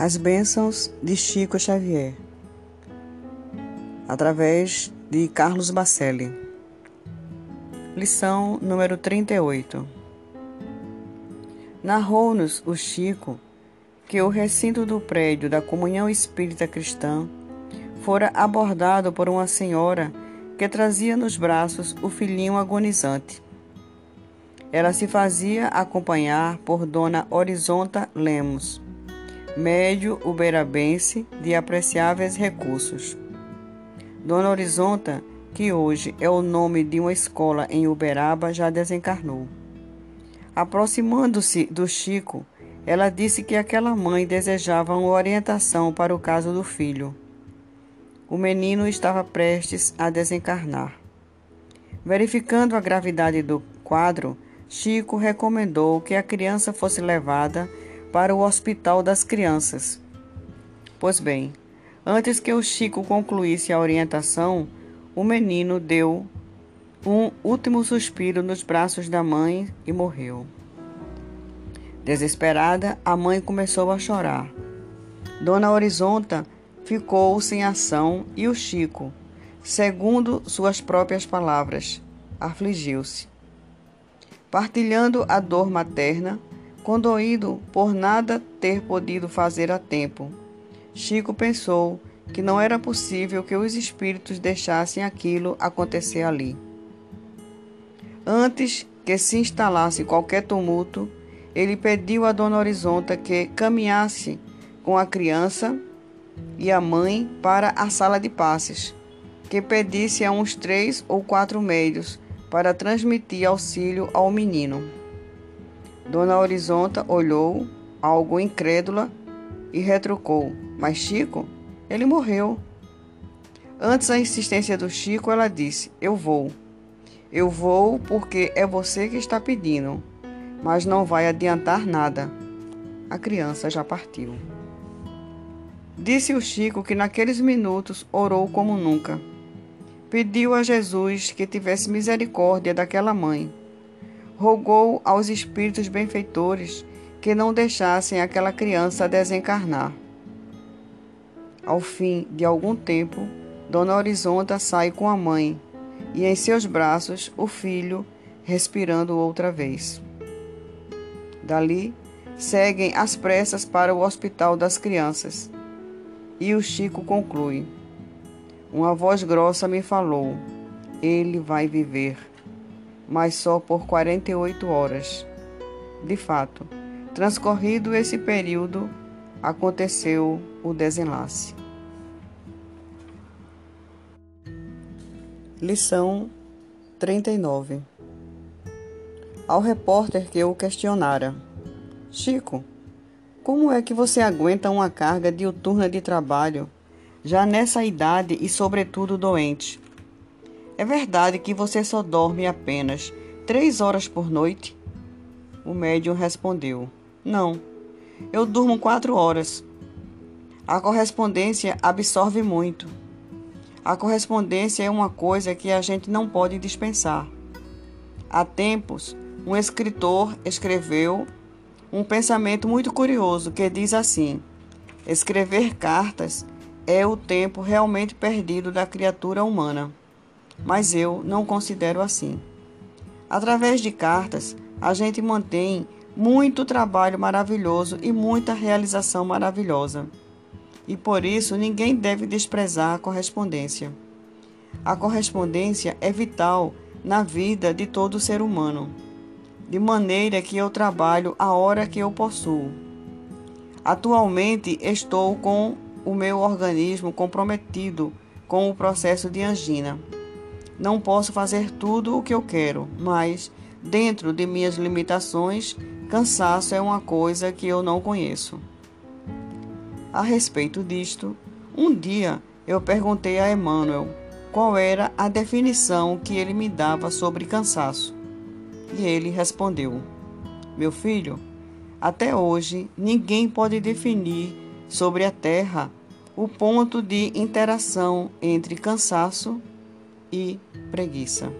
As bênçãos de Chico Xavier, através de Carlos Bacelli. Lição número 38. Narrou-nos o Chico que o recinto do prédio da Comunhão Espírita Cristã fora abordado por uma senhora que trazia nos braços o filhinho agonizante. Ela se fazia acompanhar por Dona Horizonta Lemos médio uberabense de apreciáveis recursos. Dona Horizonta, que hoje é o nome de uma escola em Uberaba, já desencarnou. Aproximando-se do Chico, ela disse que aquela mãe desejava uma orientação para o caso do filho. O menino estava prestes a desencarnar. Verificando a gravidade do quadro, Chico recomendou que a criança fosse levada para o Hospital das Crianças. Pois bem, antes que o Chico concluísse a orientação, o menino deu um último suspiro nos braços da mãe e morreu. Desesperada, a mãe começou a chorar. Dona Horizonta ficou sem ação e o Chico, segundo suas próprias palavras, afligiu-se. Partilhando a dor materna, condoído por nada ter podido fazer a tempo. Chico pensou que não era possível que os espíritos deixassem aquilo acontecer ali. Antes que se instalasse qualquer tumulto, ele pediu a Dona Horizonta que caminhasse com a criança e a mãe para a sala de passes, que pedisse a uns três ou quatro médios para transmitir auxílio ao menino. Dona Horizonta olhou, algo incrédula, e retrucou: Mas Chico, ele morreu. Antes da insistência do Chico, ela disse: Eu vou. Eu vou porque é você que está pedindo, mas não vai adiantar nada. A criança já partiu. Disse o Chico que naqueles minutos orou como nunca. Pediu a Jesus que tivesse misericórdia daquela mãe rogou aos espíritos benfeitores que não deixassem aquela criança desencarnar. Ao fim de algum tempo, Dona Horizonta sai com a mãe e em seus braços o filho, respirando outra vez. Dali, seguem às pressas para o Hospital das Crianças. E o Chico conclui: Uma voz grossa me falou: Ele vai viver mas só por 48 horas. De fato, transcorrido esse período, aconteceu o desenlace. Lição 39 Ao repórter que o questionara: Chico, como é que você aguenta uma carga diuturna de trabalho, já nessa idade e, sobretudo, doente? É verdade que você só dorme apenas três horas por noite? O médium respondeu: Não, eu durmo quatro horas. A correspondência absorve muito. A correspondência é uma coisa que a gente não pode dispensar. Há tempos, um escritor escreveu um pensamento muito curioso que diz assim: escrever cartas é o tempo realmente perdido da criatura humana mas eu não considero assim. Através de cartas, a gente mantém muito trabalho maravilhoso e muita realização maravilhosa. E por isso ninguém deve desprezar a correspondência. A correspondência é vital na vida de todo ser humano, de maneira que eu trabalho a hora que eu possuo. Atualmente estou com o meu organismo comprometido com o processo de angina. Não posso fazer tudo o que eu quero, mas, dentro de minhas limitações, cansaço é uma coisa que eu não conheço. A respeito disto, um dia eu perguntei a Emmanuel qual era a definição que ele me dava sobre cansaço. E ele respondeu: Meu filho, até hoje ninguém pode definir sobre a Terra o ponto de interação entre cansaço e preguiça.